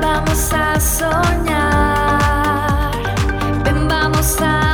Vamos a soñar. Ven, vamos a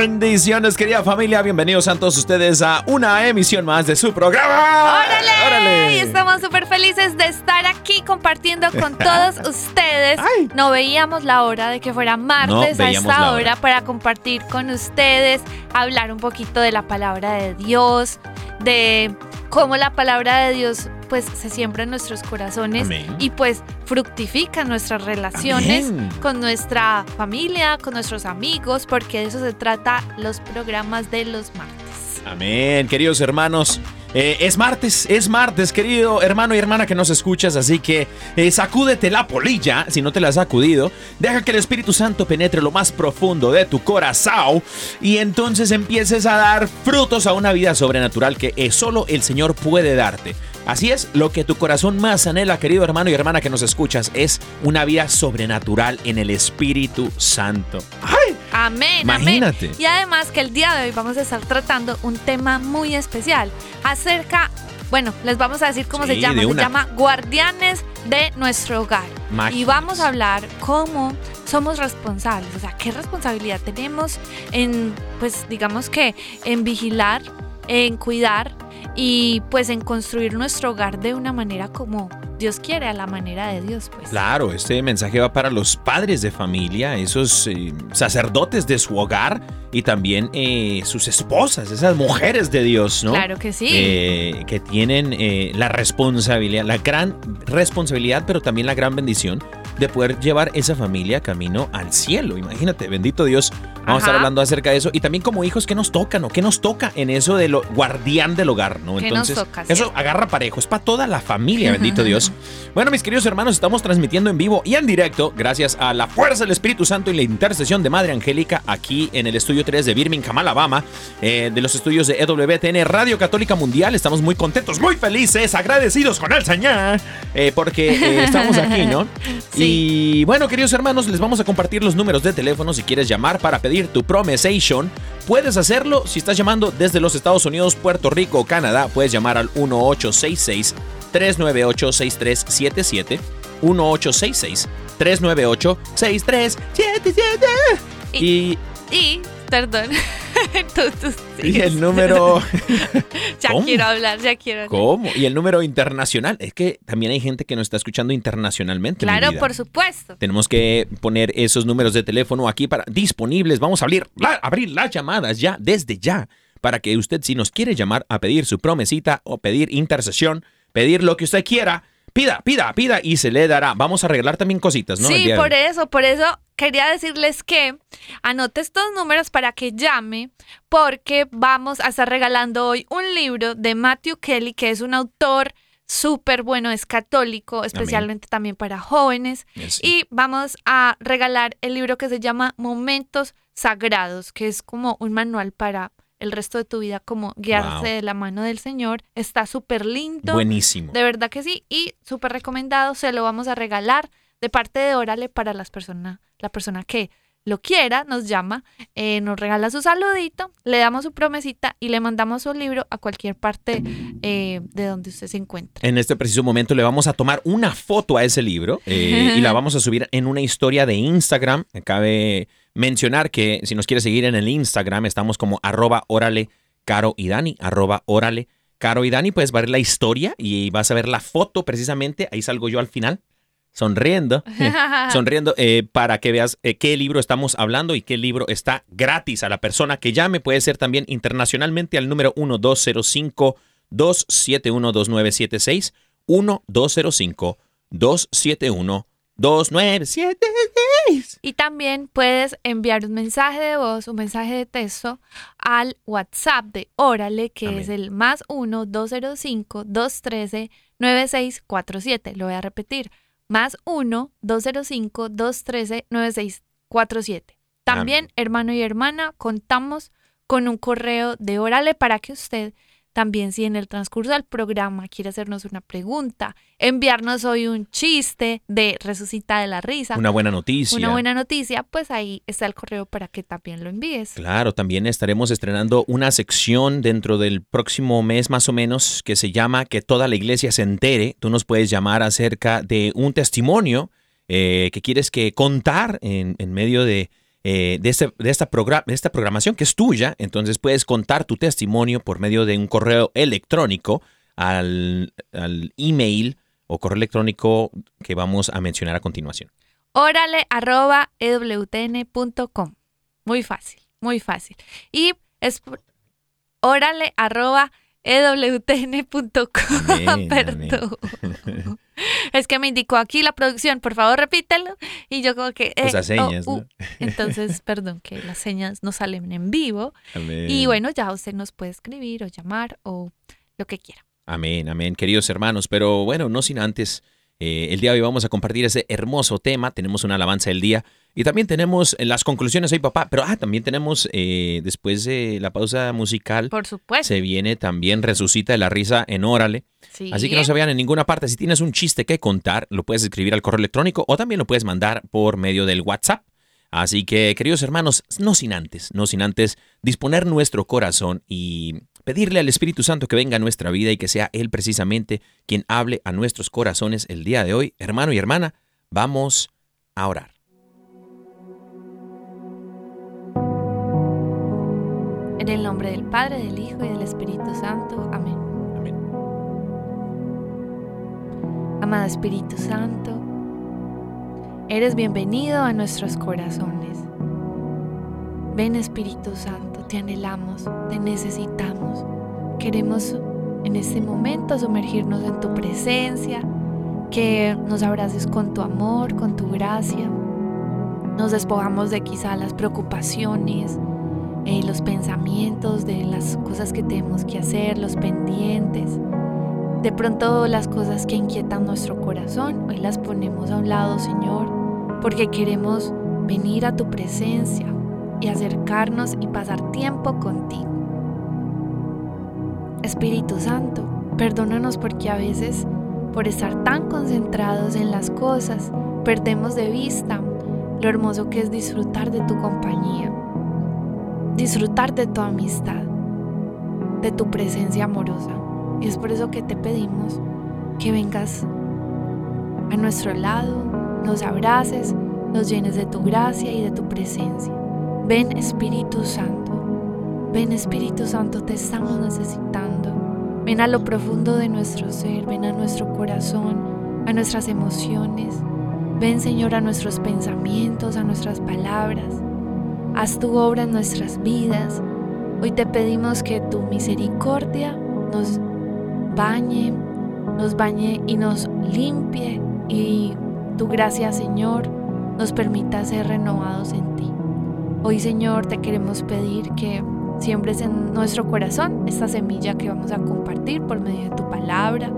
Bendiciones, querida familia. Bienvenidos a todos ustedes a una emisión más de su programa. ¡Órale! Y estamos súper felices de estar aquí compartiendo con todos ustedes. Ay. No veíamos la hora de que fuera martes No a esta hora. para compartir con ustedes, hablar un poquito de la palabra de Dios, de cómo la palabra de Dios pues se siembra en nuestros corazones Amén. y pues fructifica nuestras relaciones Amén. con nuestra familia, con nuestros amigos, porque de eso se trata los programas de los martes. Amén, queridos hermanos. Eh, es martes, es martes, querido hermano y hermana que nos escuchas, así que eh, sacúdete la polilla, si no te la has sacudido, deja que el Espíritu Santo penetre lo más profundo de tu corazón y entonces empieces a dar frutos a una vida sobrenatural que eh, solo el Señor puede darte. Así es, lo que tu corazón más anhela, querido hermano y hermana que nos escuchas, es una vida sobrenatural en el Espíritu Santo. ¡Ay! Amén, Imagínate. amén. Y además que el día de hoy vamos a estar tratando un tema muy especial acerca, bueno, les vamos a decir cómo Sí, se llama, se llama Guardianes de nuestro hogar. Máquinas. Y vamos a hablar cómo somos responsables, o sea, qué responsabilidad tenemos en, pues digamos que en vigilar, en cuidar y pues en construir nuestro hogar de una manera como Dios quiere, a la manera de Dios, pues. Claro, este mensaje va para los padres de familia, esos eh, sacerdotes de su hogar y también eh, sus esposas, esas mujeres de Dios, ¿no? Claro que sí. Eh, que tienen eh, la responsabilidad, la gran responsabilidad, pero también la gran bendición de poder llevar esa familia camino al cielo. Imagínate, bendito Dios. Vamos a estar hablando acerca de eso y también como hijos, ¿qué nos tocan o qué nos toca en eso de lo guardián del hogar, ¿no? ¿Qué nos Entonces, toca, eso agarra parejo, es para toda la familia, bendito Dios. Bueno, mis queridos hermanos, estamos transmitiendo en vivo y en directo gracias a la fuerza del Espíritu Santo y la intercesión de Madre Angélica aquí en el estudio 3 de Birmingham, Alabama, eh, de los estudios de EWTN Radio Católica Mundial. Estamos muy contentos, muy felices, agradecidos con el Señor, eh, porque eh, estamos aquí, ¿no? Y bueno, queridos hermanos, les vamos a compartir los números de teléfono si quieres llamar para pedir tu promesation. Puedes hacerlo si estás llamando desde los Estados Unidos, Puerto Rico o Canadá. Puedes llamar al 1866 398 6377 1866 398 6377 y, Y, perdón, tú, tú y el número Ya ¿Cómo? quiero hablar, ya quiero hablar. ¿Cómo? Y el número internacional. Es que también hay gente que nos está escuchando internacionalmente. Claro, por supuesto. Tenemos que poner esos números de teléfono aquí para disponibles. Vamos a abrir, la- abrir las llamadas ya, desde ya, para que usted, si nos quiere llamar a pedir su promesita o pedir intercesión, pedir lo que usted quiera, pida, pida, pida y se le dará. Vamos a regalar también cositas, ¿no? Sí, por eso, por eso quería decirles que anote estos números para que llame, porque vamos a estar regalando hoy un libro de Matthew Kelly, que es un autor súper bueno, es católico, especialmente también para jóvenes. Sí. Y vamos a regalar el libro que se llama Momentos Sagrados, que es como un manual para el resto de tu vida, como guiarse Wow. de la mano del Señor. Está súper lindo. Buenísimo. De verdad que sí. Y súper recomendado, se lo vamos a regalar de parte de Órale para las personas, la persona que lo quiera, nos llama, eh, nos regala su saludito, le damos su promesita y le mandamos su libro a cualquier parte eh, de donde usted se encuentre. En este preciso momento le vamos a tomar una foto a ese libro eh, y la vamos a subir en una historia de Instagram. Cabe mencionar que si nos quiere seguir en el Instagram, estamos como arroba órale caro y Dani, arroba órale caro y Dani. Puedes ver la historia y vas a ver la foto precisamente. Ahí salgo yo al final sonriendo, sonriendo, eh, para que veas eh, qué libro estamos hablando y qué libro está gratis a la persona que llame. Puede ser también internacionalmente al número 1205-271-2976, 1205-271-2976. Y también puedes enviar un mensaje de voz, un mensaje de texto al WhatsApp de Órale, que es el más 1-205-213-9647. Lo voy a repetir más 1-205-213-9647. También, hermano y hermana, contamos con un correo de Órale para que usted también si en el transcurso del programa quiere hacernos una pregunta, enviarnos hoy un chiste de Resucita de la Risa. Una buena noticia. Una buena noticia, pues ahí está el correo para que también lo envíes. Claro, también estaremos estrenando una sección dentro del próximo mes más o menos que se llama Que toda la iglesia se entere. Tú nos puedes llamar acerca de un testimonio eh, que quieres que contar en medio de eh, de, este, de, esta de esta programación que es tuya. Entonces puedes contar tu testimonio por medio de un correo electrónico al, al email o correo electrónico que vamos a mencionar a continuación. Órale. Muy fácil, muy fácil. Y es órale arroba ewtn.com. Perdón. es que me indicó aquí la producción, por favor repítelo. Y yo como que... Eh, pues señas, oh, uh. Entonces, perdón, que las señas no salen en vivo. Y bueno, ya usted nos puede escribir o llamar o lo que quiera. Amén, amén, queridos hermanos. Pero bueno, no sin antes, eh, el día de hoy vamos a compartir ese hermoso tema. Tenemos una alabanza del día. Y también tenemos las conclusiones hoy, papá. Pero ah, también tenemos, eh, después de la pausa musical, por supuesto. se viene también Resucita de la Risa en Órale. Así que no se vean en ninguna parte. Si tienes un chiste que contar, lo puedes escribir al correo electrónico o también lo puedes mandar por medio del WhatsApp. Así que, queridos hermanos, no sin antes, no sin antes disponer nuestro corazón y pedirle al Espíritu Santo que venga a nuestra vida y que sea Él precisamente quien hable a nuestros corazones el día de hoy. Hermano y hermana, vamos a orar. En el nombre del Padre, del Hijo y del Espíritu Santo. Amén. Amén. Amado Espíritu Santo, eres bienvenido a nuestros corazones. Ven Espíritu Santo, te anhelamos, te necesitamos. Queremos en este momento sumergirnos en tu presencia, que nos abraces con tu amor, con tu gracia. Nos despojamos de quizá las preocupaciones, eh, los pensamientos de las cosas que tenemos que hacer, los pendientes. De pronto las cosas que inquietan nuestro corazón, hoy las ponemos a un lado, Señor, porque queremos venir a tu presencia y acercarnos y pasar tiempo contigo. Espíritu Santo, perdónanos porque a veces, por estar tan concentrados en las cosas, perdemos de vista lo hermoso que es disfrutar de tu compañía disfrutar de tu amistad, de tu presencia amorosa. Y es por eso que te pedimos que vengas a nuestro lado, nos abraces, nos llenes de tu gracia y de tu presencia. Ven Espíritu Santo, ven Espíritu Santo, te estamos necesitando. Ven a lo profundo de nuestro ser, ven a nuestro corazón, a nuestras emociones. Ven Señor a nuestros pensamientos, a nuestras palabras. Haz tu obra en nuestras vidas. Hoy te pedimos que tu misericordia nos bañe, nos bañe y nos limpie y tu gracia, Señor, nos permita ser renovados en ti. Hoy, Señor, te queremos pedir que siembres en nuestro corazón esta semilla que vamos a compartir por medio de tu palabra,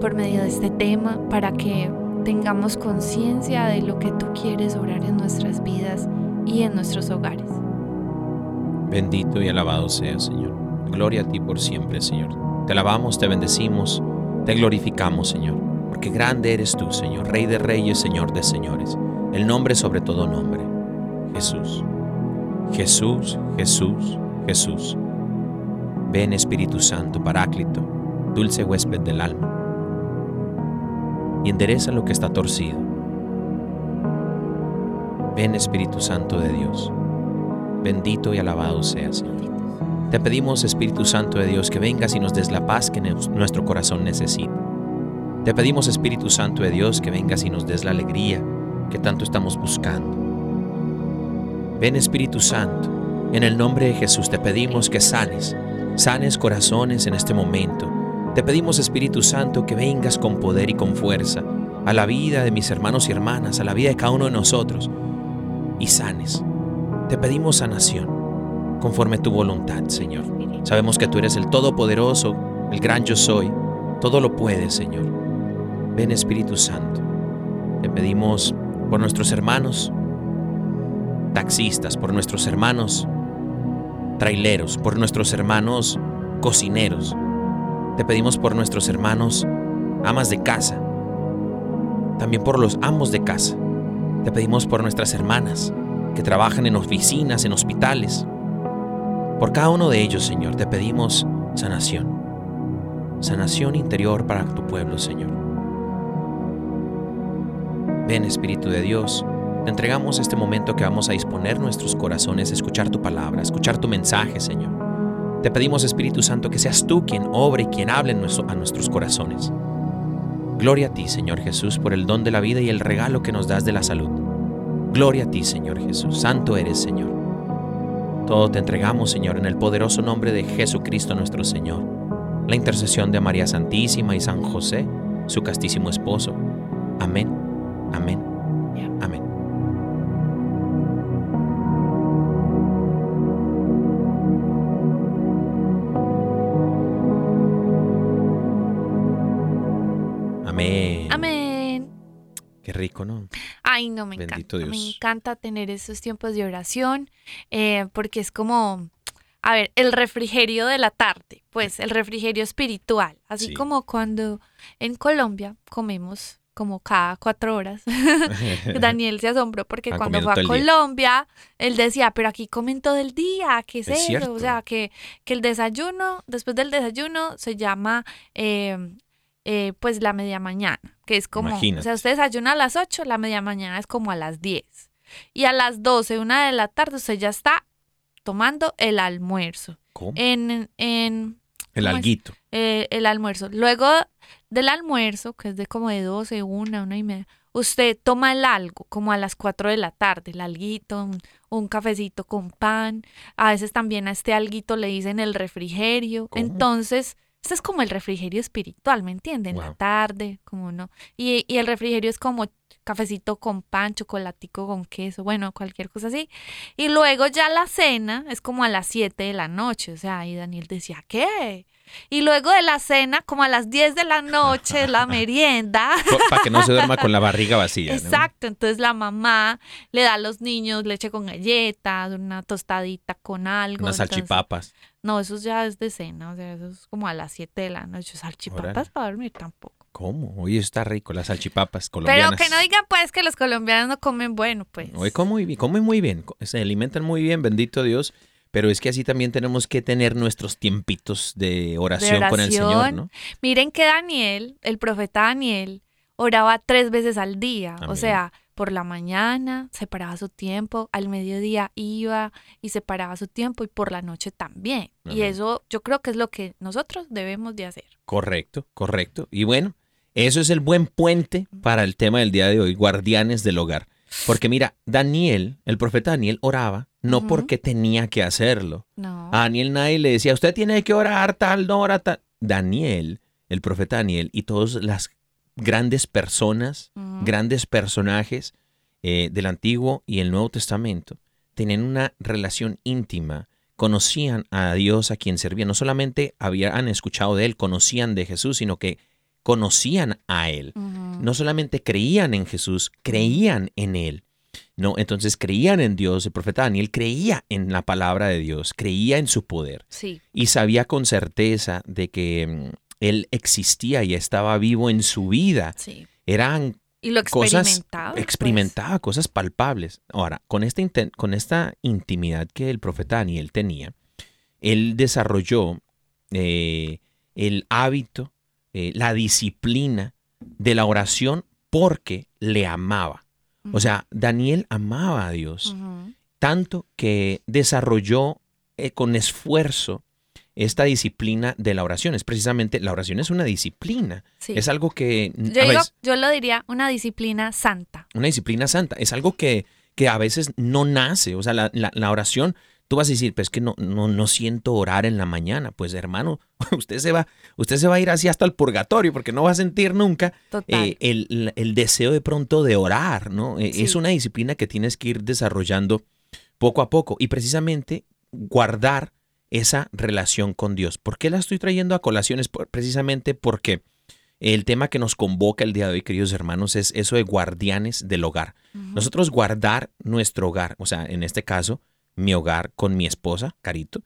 por medio de este tema, para que tengamos conciencia de lo que tú quieres orar en nuestras vidas y en nuestros hogares. Bendito y alabado sea, Señor. Gloria a ti por siempre, Señor. Te alabamos, te bendecimos, te glorificamos, Señor, porque grande eres tú, Señor, Rey de reyes, Señor de señores, el nombre sobre todo nombre. Jesús. Jesús, Jesús, Jesús. Ven Espíritu Santo, Paráclito, dulce huésped del alma, y endereza lo que está torcido. Ven Espíritu Santo de Dios, bendito y alabado seas, Señor. Te pedimos, Espíritu Santo de Dios, que vengas y nos des la paz que nuestro corazón necesita. Te pedimos, Espíritu Santo de Dios, que vengas y nos des la alegría que tanto estamos buscando. Ven, Espíritu Santo, en el nombre de Jesús te pedimos que sanes, sanes corazones en este momento. Te pedimos, Espíritu Santo, que vengas con poder y con fuerza a la vida de mis hermanos y hermanas, a la vida de cada uno de nosotros, y sanes. Te pedimos sanación conforme tu voluntad, Señor. Sabemos que tú eres el Todopoderoso, el gran yo soy. Todo lo puedes, Señor. Ven Espíritu Santo. Te pedimos por nuestros hermanos taxistas, por nuestros hermanos traileros, por nuestros hermanos cocineros. Te pedimos por nuestros hermanos amas de casa. También por los amos de casa. Te pedimos por nuestras hermanas que trabajan en oficinas, en hospitales. Por cada uno de ellos, Señor, te pedimos sanación. Sanación interior para tu pueblo, Señor. Ven, Espíritu de Dios, te entregamos este momento que vamos a disponer nuestros corazones a escuchar tu palabra, a escuchar tu mensaje, Señor. Te pedimos, Espíritu Santo, que seas tú quien obre y quien hable a nuestros corazones. Gloria a ti, Señor Jesús, por el don de la vida y el regalo que nos das de la salud. Gloria a ti, Señor Jesús. Santo eres, Señor. Todo te entregamos, Señor, en el poderoso nombre de Jesucristo nuestro Señor. La intercesión de María Santísima y San José, su castísimo esposo. Amén, amén. Amén. Amén. Qué rico, ¿no? Ay, no, me Bendito encanta. Me encanta tener esos tiempos de oración eh, porque es como, a ver, el refrigerio de la tarde, pues el refrigerio espiritual. Así Sí. como cuando en Colombia comemos como cada cuatro horas. Daniel se asombró porque cuando fue a día. Colombia, él decía, pero aquí comen todo el día, ¿qué es, Es eso? cierto. O sea, que, que el desayuno, después del desayuno, se llama eh, eh, pues la media mañana, que es como, o Imagínate. sea, usted desayuna a las 8, la media mañana es como a las 10. Y a las 12, una de la tarde, usted ya está tomando el almuerzo. ¿Cómo? En, en El alguito. eh, el almuerzo. Luego del almuerzo, que es de como de 12, una, una y media, usted toma el algo, como a las 4 de la tarde, el alguito, un, un cafecito con pan. A veces también a este alguito le dicen el refrigerio. ¿Cómo? Entonces, este es como el refrigerio espiritual, ¿me entienden? En la tarde, como no. Y, y el refrigerio es como cafecito con pan, chocolatico con queso, bueno, cualquier cosa así. Y luego ya la cena es como a las 7 de la noche, o sea, y Daniel decía, ¿qué? Y luego de la cena, como a las 10 de la noche, la merienda. Para que no se duerma con la barriga vacía. ¿no? Exacto, entonces la mamá le da a los niños leche con galletas, una tostadita con algo. Unas entonces- salchipapas. No, eso ya es de cena, o sea, eso es como a las 7 de la noche. Salchipapas Órale. para dormir tampoco. ¿Cómo? Oye, está rico, las salchipapas Pero colombianas. que no digan pues que los colombianos no comen bueno, pues. Oye, comen muy bien, comen muy bien, se alimentan muy bien, bendito Dios. Pero es que así también tenemos que tener nuestros tiempitos de oración, con el Señor. ¿no? Miren que Daniel, el profeta Daniel, oraba tres veces al día. Amén. O sea, por la mañana separaba su tiempo, al mediodía iba y separaba su tiempo y por la noche también. Y eso yo creo que es lo que nosotros debemos de hacer. Correcto, correcto. Y bueno, eso es el buen puente para el tema del día de hoy, guardianes del hogar. Porque mira, Daniel, el profeta Daniel oraba no porque tenía que hacerlo. No. A Daniel nadie le decía, usted tiene que orar tal hora, tal. Daniel, el profeta Daniel y todas las grandes personas, grandes personajes eh, del Antiguo y el Nuevo Testamento tenían una relación íntima, conocían a Dios a quien servían. No solamente habían escuchado de Él, conocían de Jesús, sino que conocían a Él. No solamente creían en Jesús, creían en Él. No, entonces creían en Dios. El profeta Daniel creía en la palabra de Dios, creía en su poder Sí. y sabía con certeza de que mm, Él existía y estaba vivo en su vida. Sí. Eran Y lo cosas experimentaba. pues. cosas palpables. Ahora, con esta, con esta intimidad que el profeta Daniel tenía, él desarrolló eh, el hábito, eh, la disciplina de la oración porque le amaba. O sea, Daniel amaba a Dios tanto que desarrolló eh, con esfuerzo esta disciplina de la oración. Es precisamente, la oración es una disciplina. Sí. Es algo que... Yo, a digo, veces- yo lo diría una disciplina santa. una disciplina santa. Es algo que, que a veces no nace. O sea, la, la- la oración, tú vas a decir, pues es que no, no, no siento orar en la mañana. Pues hermano, usted se va, usted se va a ir así hasta el purgatorio porque no va a sentir nunca eh, el, el deseo de pronto de orar, ¿no? Sí. Es una disciplina que tienes que ir desarrollando poco a poco y precisamente guardar esa relación con Dios. ¿Por qué la estoy trayendo a colaciones? Precisamente porque el tema que nos convoca el día de hoy, queridos hermanos, es eso de guardianes del hogar. Nosotros guardar nuestro hogar, o sea, en este caso, mi hogar con mi esposa, Carito,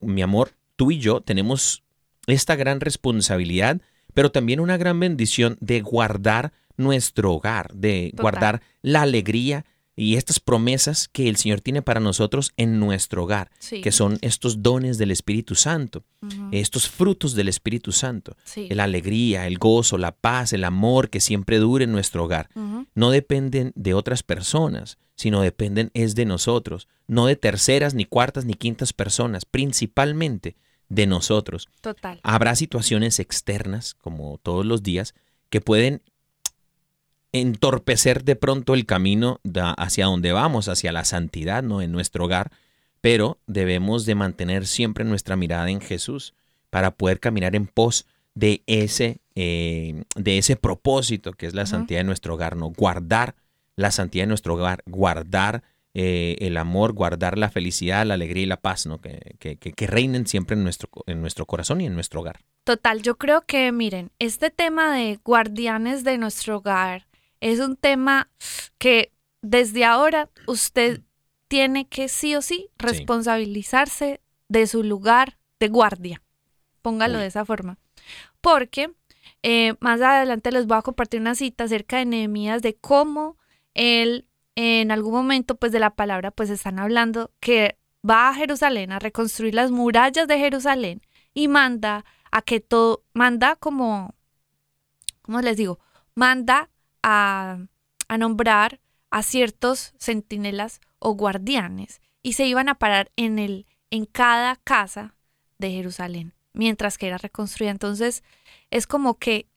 mi amor, tú y yo tenemos esta gran responsabilidad, pero también una gran bendición de guardar nuestro hogar, de Total. guardar la alegría y estas promesas que el Señor tiene para nosotros en nuestro hogar, Sí. que son estos dones del Espíritu Santo, estos frutos del Espíritu Santo, Sí. la alegría, el gozo, la paz, el amor que siempre dure en nuestro hogar no dependen de otras personas, sino dependen es de nosotros, no de terceras, ni cuartas, ni quintas personas, principalmente de nosotros. Total. Habrá situaciones externas, como todos los días, que pueden entorpecer de pronto el camino hacia donde vamos, hacia la santidad, ¿no? En nuestro hogar, pero debemos de mantener siempre nuestra mirada en Jesús para poder caminar en pos de ese, eh, de ese propósito que es la santidad de nuestro hogar, ¿no? Guardar la santidad de nuestro hogar, guardar eh, el amor, guardar la felicidad, la alegría y la paz, ¿no? Que, que- que- reinen siempre en nuestro, en nuestro corazón y en nuestro hogar. Total, yo creo que, miren, este tema de guardianes de nuestro hogar es un tema que desde ahora usted tiene que sí o sí responsabilizarse de su lugar de guardia. Póngalo Uy. de esa forma. Porque eh, más adelante les voy a compartir una cita acerca de Nehemías de cómo él en algún momento pues de la palabra pues están hablando que va a Jerusalén a reconstruir las murallas de Jerusalén y manda a que todo, manda como, ¿cómo les digo? Manda a, a nombrar a ciertos centinelas o guardianes y se iban a parar en, el, en cada casa de Jerusalén mientras que era reconstruida. Entonces es como que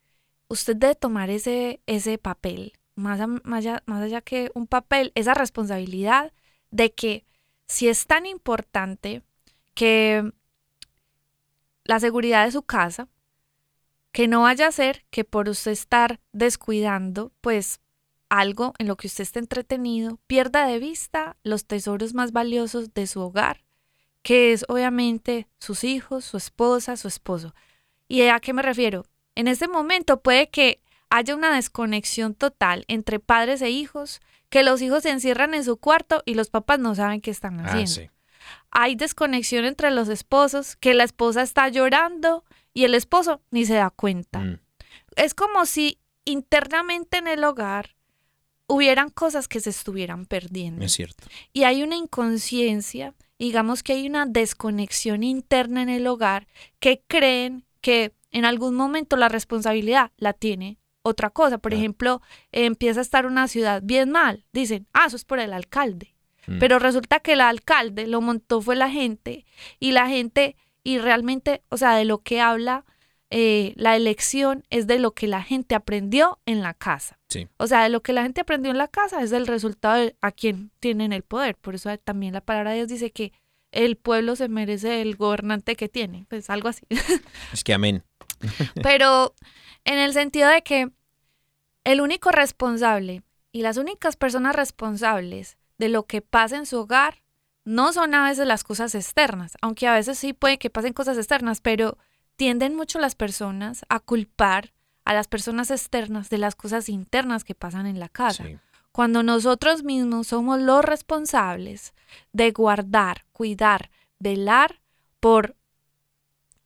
usted debe tomar ese, ese papel, más, más más allá que un papel, esa responsabilidad de que si es tan importante que la seguridad de su casa, que no vaya a ser que por usted estar descuidando, pues algo en lo que usted esté entretenido, pierda de vista los tesoros más valiosos de su hogar, que es obviamente sus hijos, su esposa, su esposo. ¿Y a qué me refiero? En este momento puede que haya una desconexión total entre padres e hijos, que los hijos se encierran en su cuarto y los papás no saben qué están haciendo hay desconexión entre los esposos, que la esposa está llorando y el esposo ni se da cuenta. Mm, Es como si internamente en el hogar hubieran cosas que se estuvieran perdiendo. es cierto. Y hay una inconsciencia, digamos que hay una desconexión interna en el hogar que creen que en algún momento la responsabilidad la tiene otra cosa. Por ejemplo, eh, empieza a estar una ciudad bien mal. Dicen, ah, eso es por el alcalde. Mm. Pero resulta que el alcalde lo montó fue la gente y la gente, y realmente, o sea, de lo que habla eh, la elección es de lo que la gente aprendió en la casa. Sí. O sea, de lo que la gente aprendió en la casa es el resultado de a quien tienen el poder. Por eso también la palabra de Dios dice que el pueblo se merece el gobernante que tiene. Pues algo así. Es que amén. Pero en el sentido de que el único responsable y las únicas personas responsables de lo que pasa en su hogar no son a veces las cosas externas, aunque a veces sí puede que pasen cosas externas, pero tienden mucho las personas a culpar a las personas externas de las cosas internas que pasan en la casa Sí. cuando nosotros mismos somos los responsables de guardar, cuidar, velar por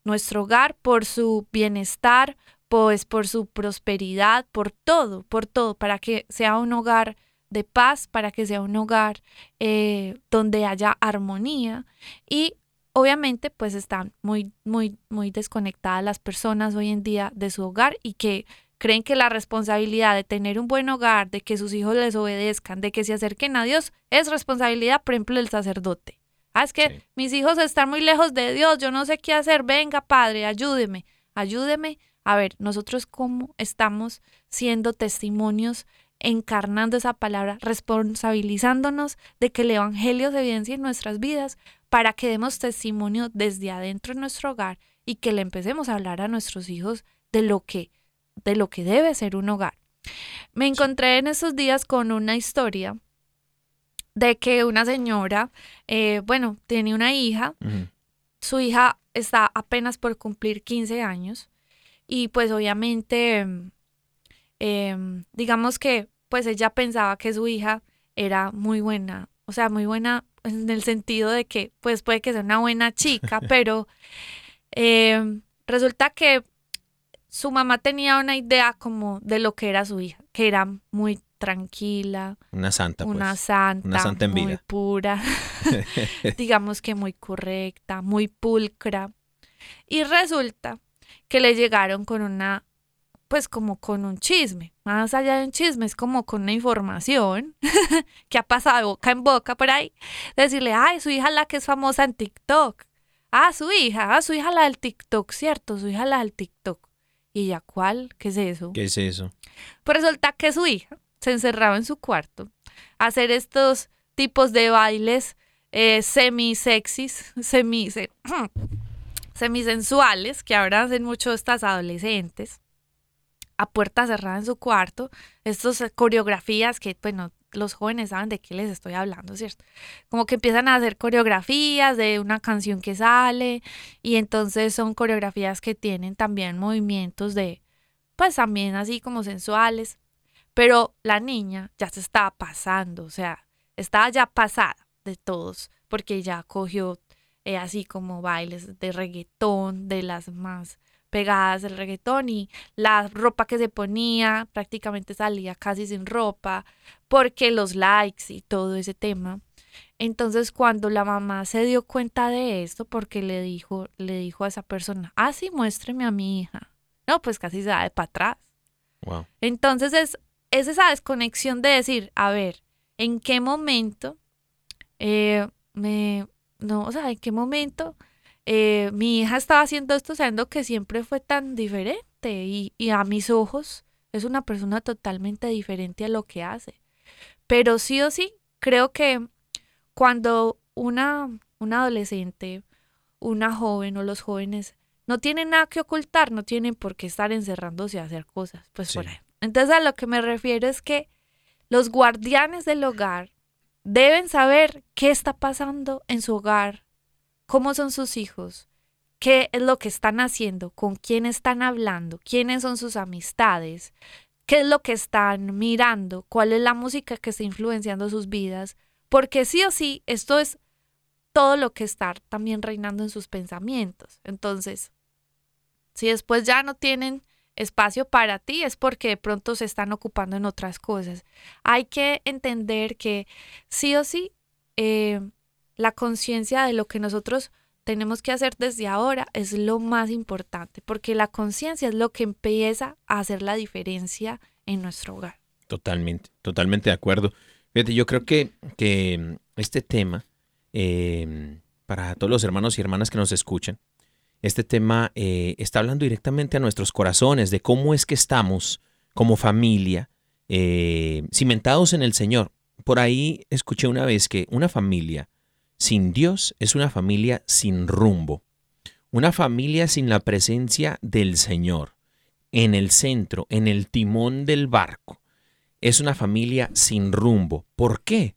nuestro hogar, por su bienestar, pues por su prosperidad, por todo, por todo, para que sea un hogar de paz, para que sea un hogar eh, donde haya armonía y obviamente pues están muy, muy, muy desconectadas las personas hoy en día de su hogar y que creen que la responsabilidad de tener un buen hogar, de que sus hijos les obedezcan, de que se acerquen a Dios, es responsabilidad, por ejemplo, del sacerdote. Ah, es que Sí. mis hijos están muy lejos de Dios, yo no sé qué hacer, venga Padre, ayúdeme, ayúdeme. A ver, nosotros cómo estamos siendo testimonios, encarnando esa palabra, responsabilizándonos de que el Evangelio se evidencie en nuestras vidas para que demos testimonio desde adentro de nuestro hogar y que le empecemos a hablar a nuestros hijos de lo que, de lo que debe ser un hogar. Me encontré en estos días con una historia de que una señora, eh, bueno, tiene una hija, su hija está apenas por cumplir 15 años y pues obviamente, em, em, digamos que pues ella pensaba que su hija era muy buena, o sea, muy buena en el sentido de que pues puede que sea una buena chica, pero em, resulta que su mamá tenía una idea como de lo que era su hija, que era muy tranquila, Una santa, pues. una santa, una santa en muy vida. pura, digamos que muy correcta, muy pulcra. Y resulta que le llegaron con una, pues como con un chisme, más allá de un chisme, es como con una información que ha pasado de boca en boca por ahí, decirle, ay, su hija la que es famosa en TikTok. Ah, su hija, ah, su hija la del TikTok, cierto, su hija la del TikTok. ¿Y ella cuál? ¿Qué es eso? ¿Qué es eso? Pues resulta que su hija se encerraba en su cuarto a hacer estos tipos de bailes eh, semi-sexys, semi, se- semisensuales que ahora hacen mucho estas adolescentes a puerta cerrada en su cuarto, estas coreografías que, bueno, los jóvenes saben de qué les estoy hablando, ¿cierto? Como que empiezan a hacer coreografías de una canción que sale y entonces son coreografías que tienen también movimientos de, pues también así como sensuales, pero la niña ya se estaba pasando, o sea, estaba ya pasada de todos, porque ya cogió eh, así como bailes de reggaetón, de las más pegadas del reggaetón y la ropa que se ponía prácticamente salía casi sin ropa, porque los likes y todo ese tema. Entonces cuando la mamá se dio cuenta de esto, porque le dijo, le dijo a esa persona, ah, sí, muéstreme a mi hija. No, pues casi se da de para atrás. Wow. Entonces es, es esa desconexión de decir, a ver, ¿en qué momento eh, me, no, o sea, en qué momento eh, mi hija estaba haciendo esto sabiendo que siempre fue tan diferente y, y a mis ojos es una persona totalmente diferente a lo que hace. Pero sí o sí, creo que cuando una, una adolescente, una joven o los jóvenes no tienen nada que ocultar, no tienen por qué estar encerrándose a hacer cosas, pues Sí. por ahí. Entonces a lo que me refiero es que los guardianes del hogar deben saber qué está pasando en su hogar, cómo son sus hijos, qué es lo que están haciendo, con quién están hablando, quiénes son sus amistades, qué es lo que están mirando, cuál es la música que está influenciando sus vidas, porque sí o sí, esto es todo lo que está también reinando en sus pensamientos. Entonces, si después ya no tienen espacio para ti, es porque de pronto se están ocupando en otras cosas. Hay que entender que sí o sí, eh, la conciencia de lo que nosotros tenemos que hacer desde ahora es lo más importante, porque la conciencia es lo que empieza a hacer la diferencia en nuestro hogar. Totalmente, totalmente de acuerdo. Fíjate, yo creo que, que este tema, eh, para todos los hermanos y hermanas que nos escuchan, este tema eh, está hablando directamente a nuestros corazones de cómo es que estamos como familia eh, cimentados en el Señor. Por ahí escuché una vez que una familia sin Dios es una familia sin rumbo, una familia sin la presencia del Señor en el centro, en el timón del barco es una familia sin rumbo. ¿Por qué?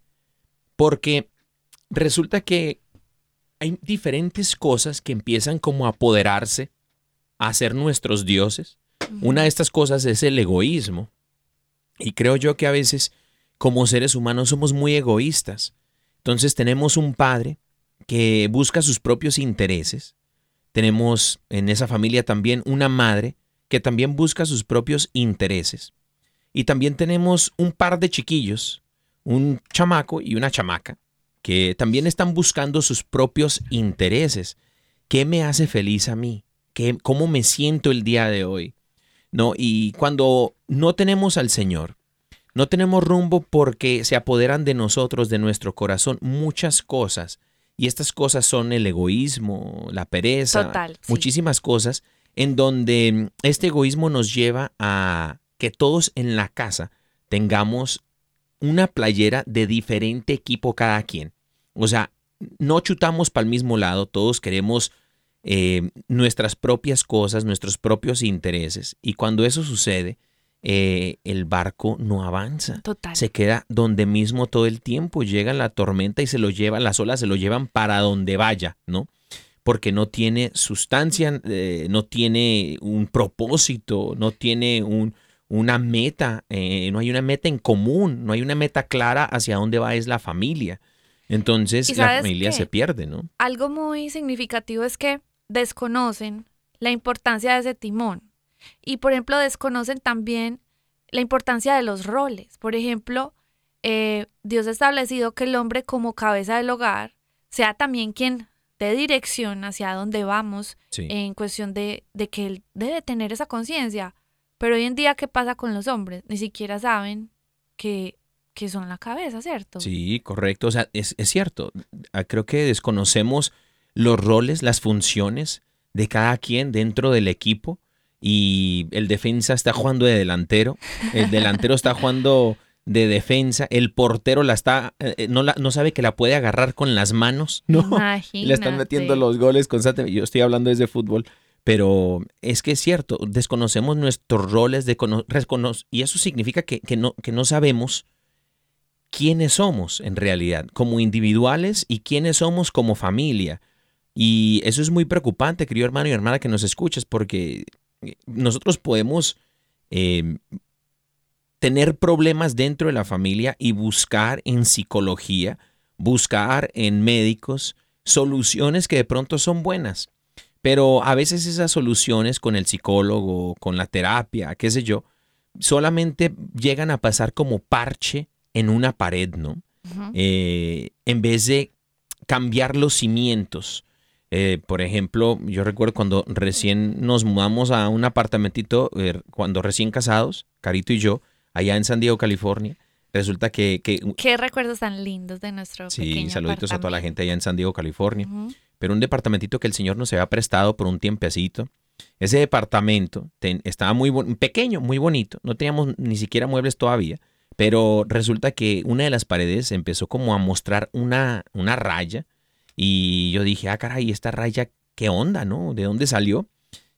Porque resulta que hay diferentes cosas que empiezan como a apoderarse, a ser nuestros dioses. Una de estas cosas es el egoísmo. Y creo yo que a veces como seres humanos somos muy egoístas. Entonces tenemos un padre que busca sus propios intereses. Tenemos en esa familia también una madre que también busca sus propios intereses. Y también tenemos un par de chiquillos, un chamaco y una chamaca, que también están buscando sus propios intereses. ¿Qué me hace feliz a mí? ¿Qué, ¿Cómo me siento el día de hoy? ¿No? Y cuando no tenemos al Señor, no tenemos rumbo porque se apoderan de nosotros, de nuestro corazón, muchas cosas. Y estas cosas son el egoísmo, la pereza, Total, sí. muchísimas cosas en donde este egoísmo nos lleva a que todos en la casa tengamos una playera de diferente equipo cada quien. O sea, no chutamos para el mismo lado, todos queremos eh, nuestras propias cosas, nuestros propios intereses. Y cuando eso sucede, eh, el barco no avanza. Total. Se queda donde mismo todo el tiempo. Llega la tormenta y se lo llevan, las olas se lo llevan para donde vaya, ¿no? Porque no tiene sustancia, eh, no tiene un propósito, no tiene un, una meta, eh, no hay una meta en común, no hay una meta clara hacia dónde va es la familia. Entonces ¿Y la familia qué? se pierde, ¿no? Algo muy significativo es que desconocen la importancia de ese timón. Y, por ejemplo, desconocen también la importancia de los roles. Por ejemplo, eh, Dios ha establecido que el hombre como cabeza del hogar sea también quien dé dirección hacia dónde vamos Sí. en cuestión de, de que él debe tener esa conciencia. Pero hoy en día, ¿qué pasa con los hombres? Ni siquiera saben que, que son la cabeza, ¿cierto? Sí, correcto. O sea, es, es cierto. Ah, Creo que desconocemos los roles, las funciones de cada quien dentro del equipo. Y el defensa está jugando de delantero, el delantero está jugando de defensa, el portero la está, eh, eh, no, la, no sabe que la puede agarrar con las manos, ¿no? Y le están metiendo Imagínate. los goles constantemente. Yo estoy hablando desde fútbol, pero es que es cierto, desconocemos nuestros roles de cono- recono- y eso significa que, que no, que no sabemos quiénes somos en realidad, como individuales y quiénes somos como familia. Y eso es muy preocupante, querido hermano y hermana, que nos escuches, porque nosotros podemos eh, tener problemas dentro de la familia y buscar en psicología, buscar en médicos soluciones que de pronto son buenas. Pero a veces esas soluciones con el psicólogo, con la terapia, qué sé yo, solamente llegan a pasar como parche en una pared, ¿no? Eh, en vez de cambiar los cimientos. Eh, por ejemplo, yo recuerdo cuando recién nos mudamos a un apartamentito, eh, cuando recién casados, Carito y yo, allá en San Diego, California, resulta que, que Qué recuerdos tan lindos de nuestro sí, pequeño saluditos a toda la gente allá en San Diego, California pero un departamentito que el señor nos había prestado por un tiempecito. Ese departamento ten- estaba muy pequeño, muy bonito. No teníamos ni siquiera muebles todavía, pero resulta que una de las paredes empezó como a mostrar una, una raya y yo dije, ah, caray, esta raya, ¿qué onda, no? ¿De dónde salió?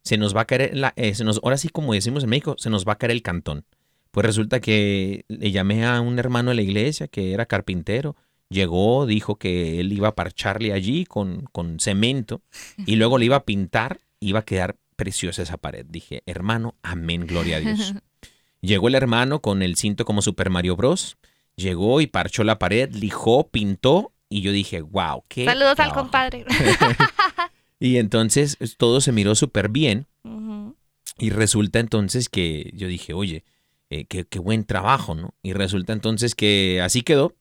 Se nos va a caer, la, eh, se nos, ahora sí como decimos en México, se nos va a caer el cantón. Pues resulta que le llamé a un hermano de la iglesia que era carpintero. Llegó, dijo que él iba a parcharle allí con, con cemento y luego le iba a pintar, iba a quedar preciosa esa pared. Dije, hermano, amén, gloria a Dios. Llegó el hermano con el cinto como Super Mario Bros. Llegó y parchó la pared, lijó, pintó y yo dije, wow, qué. Saludos al trabajo". compadre. Y entonces todo se miró súper bien. Y resulta entonces que yo dije, oye, eh, qué, qué buen trabajo, ¿no? Y resulta entonces que así quedó.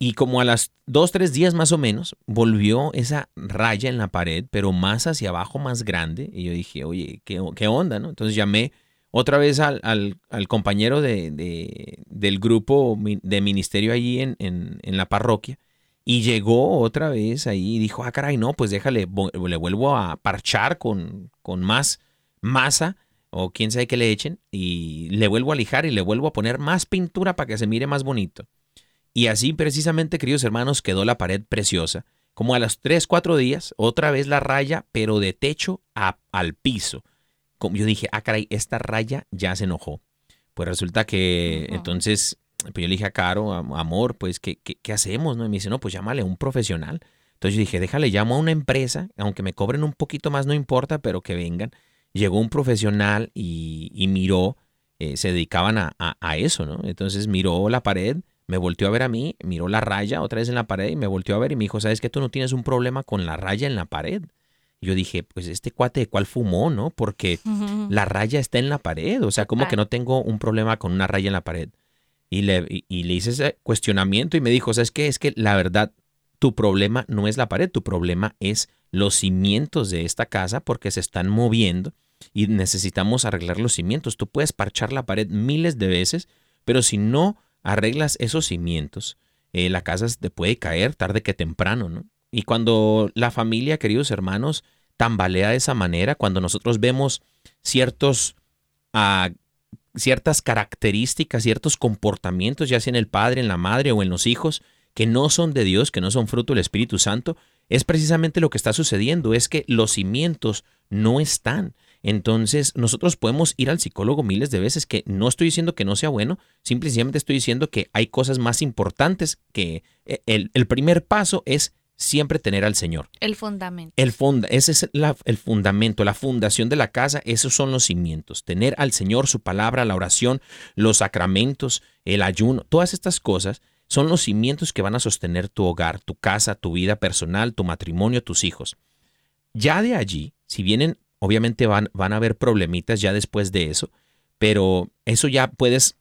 Y como a las dos, tres días más o menos, volvió esa raya en la pared, pero más hacia abajo, más grande. Y yo dije, oye, ¿qué, qué onda, no? Entonces llamé otra vez al, al- al compañero de, de- del grupo de ministerio allí en, en- en la parroquia. Y llegó otra vez ahí y dijo, ah, caray, no, pues déjale, le vuelvo a parchar con, con más masa o quién sabe qué le echen y le vuelvo a lijar y le vuelvo a poner más pintura para que se mire más bonito. Y así precisamente, queridos hermanos, quedó la pared preciosa. Como a los 3, 4 días, otra vez la raya, pero de techo a- al piso. Como yo dije, ah, caray, esta raya ya se enojó. Pues resulta que entonces, pues yo le dije a Caro, am- amor, pues, ¿qué, qué, qué hacemos? ¿no? Y me dice, no, pues llámale a un profesional. Entonces yo dije, déjale, llamo a una empresa, aunque me cobren un poquito más, no importa, pero que vengan. Llegó un profesional y, y miró, eh, se dedicaban a, a- a eso, ¿no? Entonces miró la pared, me volteó a ver a mí, miró la raya otra vez en la pared y me volteó a ver y me dijo, ¿sabes que tú no tienes un problema con la raya en la pared? Yo dije, pues este cuate de cuál fumó, ¿no? Porque la raya está en la pared. O sea, como que no tengo un problema con una raya en la pared. Y le, y, le hice ese cuestionamiento y me dijo, ¿sabes qué? Es que la verdad, tu problema no es la pared, tu problema es los cimientos de esta casa porque se están moviendo y necesitamos arreglar los cimientos. Tú puedes parchar la pared miles de veces, pero si no arreglas esos cimientos, eh, la casa te puede caer tarde que temprano, ¿no? Y cuando la familia, queridos hermanos, tambalea de esa manera, cuando nosotros vemos ciertos, ah, ciertas características, ciertos comportamientos, ya sea en el padre, en la madre o en los hijos, que no son de Dios, que no son fruto del Espíritu Santo, es precisamente lo que está sucediendo, es que los cimientos no están. Entonces, nosotros podemos ir al psicólogo miles de veces, que no estoy diciendo que no sea bueno, simplemente estoy diciendo que hay cosas más importantes que eh, el, el primer paso es siempre tener al Señor. El fundamento. El funda, ese es la- el fundamento, la fundación de la casa, esos son los cimientos. Tener al Señor, su palabra, la oración, los sacramentos, el ayuno, todas estas cosas son los cimientos que van a sostener tu hogar, tu casa, tu vida personal, tu matrimonio, tus hijos. Ya de allí, si vienen, obviamente van, van a haber problemitas ya después de eso, pero eso ya puedes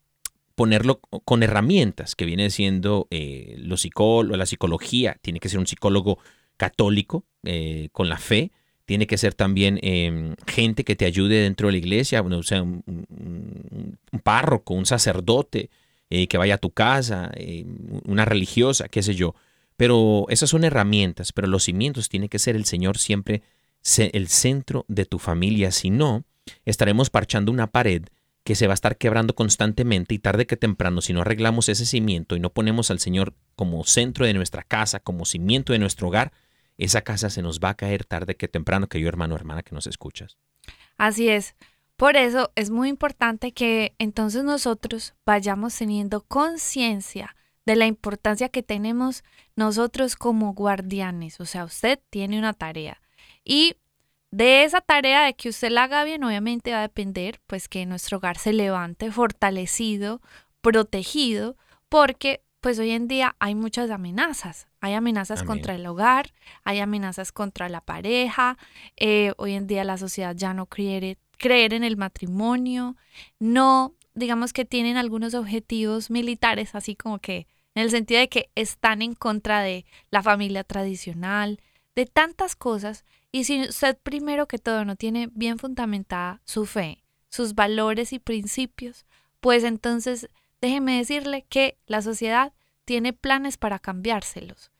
ponerlo con herramientas que viene siendo eh, los psicólogos, la psicología, tiene que ser un psicólogo católico eh, con la fe, tiene que ser también eh, gente que te ayude dentro de la iglesia, o sea, un, un- párroco, un sacerdote eh, que vaya a tu casa, eh, una religiosa, qué sé yo. Pero esas son herramientas, pero los cimientos tiene que ser el Señor siempre el centro de tu familia, si no, estaremos parchando una pared que se va a estar quebrando constantemente y tarde que temprano, si no arreglamos ese cimiento y no ponemos al Señor como centro de nuestra casa, como cimiento de nuestro hogar, esa casa se nos va a caer tarde que temprano, que yo hermano, hermana, que nos escuchas. Así es. Por eso es muy importante que entonces nosotros vayamos teniendo conciencia de la importancia que tenemos nosotros como guardianes. O sea, usted tiene una tarea. Y de esa tarea de que usted la haga bien, obviamente va a depender pues que nuestro hogar se levante fortalecido, protegido, porque pues hoy en día hay muchas amenazas. Hay amenazas Amén. contra el hogar, hay amenazas contra la pareja. eh, hoy en día la sociedad ya no quiere creer en el matrimonio. No, digamos que tienen algunos objetivos militares, así como que en el sentido de que están en contra de la familia tradicional, de tantas cosas. Y si usted primero que todo no tiene bien fundamentada su fe, sus valores y principios, pues entonces déjeme decirle que la sociedad tiene planes para cambiárselos.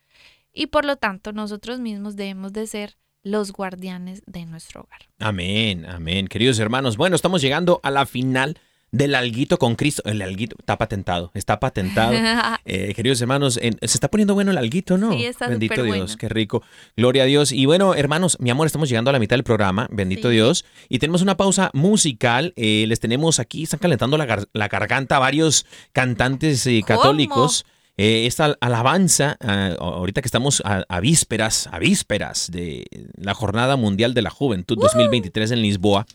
Y por lo tanto nosotros mismos debemos de ser los guardianes de nuestro hogar. Amén, amén. Queridos hermanos, bueno, estamos llegando a la final del alguito con Cristo. El alguito está patentado, está patentado. Eh, queridos hermanos, se está poniendo bueno el alguito, ¿no? Sí, está Bendito Dios, bueno. qué rico. Gloria a Dios. Y bueno, hermanos, mi amor, estamos llegando a la mitad del programa. Bendito Sí. Dios. Y tenemos una pausa musical. Eh, les tenemos aquí, están calentando la, gar- la garganta varios cantantes eh, católicos. Eh, esta alabanza, ah, ahorita que estamos a, a vísperas, a vísperas de la Jornada Mundial de la Juventud 2023 en Lisboa,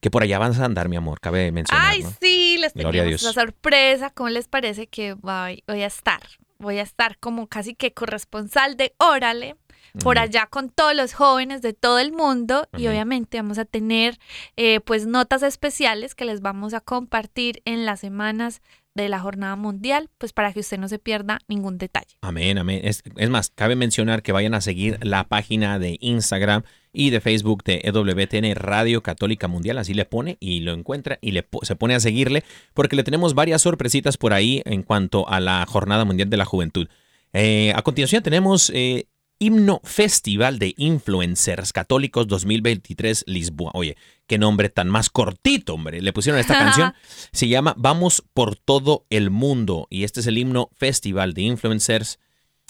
que por allá vas a andar, mi amor, cabe mencionar. Ay, ¿no? sí, les Gloria a teníamos Dios. una sorpresa. ¿Cómo les parece que voy, voy a estar? Voy a estar como casi que corresponsal de Órale por allá con todos los jóvenes de todo el mundo y obviamente vamos a tener eh, pues notas especiales que les vamos a compartir en las semanas de la jornada mundial, pues para que usted no se pierda ningún detalle. Amén, amén. Es, más, cabe mencionar que vayan a seguir la página de Instagram y de Facebook de EWTN Radio Católica Mundial. Así le pone y lo encuentra y le, se pone a seguirle porque le tenemos varias sorpresitas por ahí en cuanto a la Jornada Mundial de la Juventud. Eh, a continuación tenemos eh, Himno Festival de Influencers Católicos 2023 Lisboa. Oye, qué nombre tan más cortito, hombre. Le pusieron a esta canción. Se llama Vamos por todo el mundo y este es el himno Festival de Influencers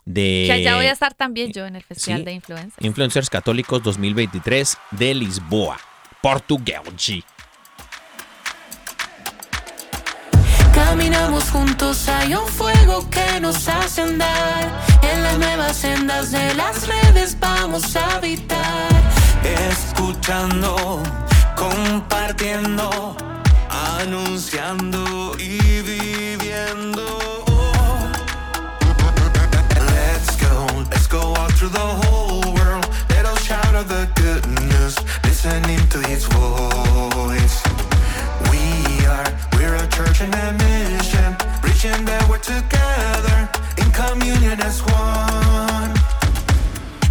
de que allá voy a estar también yo en el Festival sí. de Influencers. Influencers Católicos 2023 de Lisboa, Portugal. G. Caminamos juntos, hay un fuego que nos hace andar. En las nuevas sendas de las redes vamos a habitar. Escuchando, compartiendo, anunciando y viviendo. Let's go, let's go all through the whole world. Little shout of the goodness, listening to his voice. are. We're a church and a mission, reaching that we're together in communion as one.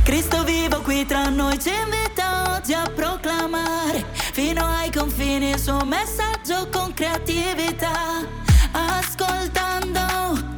Cristo vivo qui tra noi ci invita oggi a proclamare fino ai confini il suo messaggio con creatività, ascoltando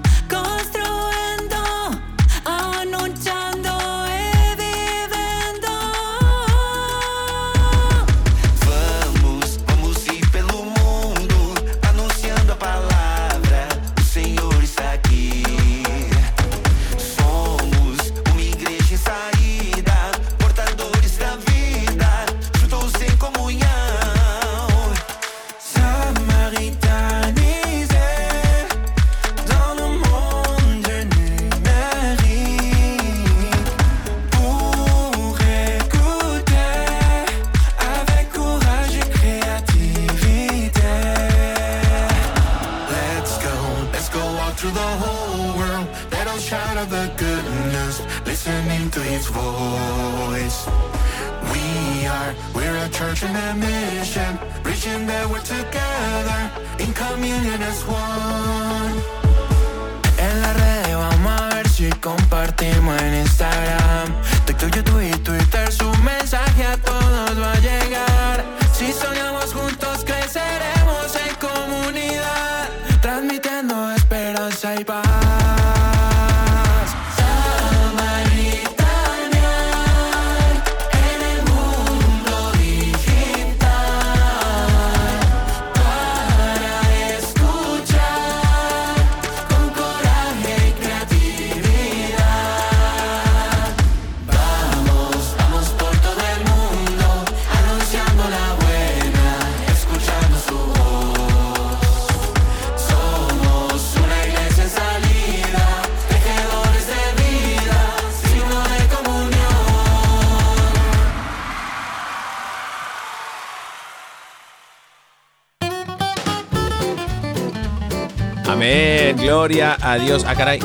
gloria a Dios. Ah, caray.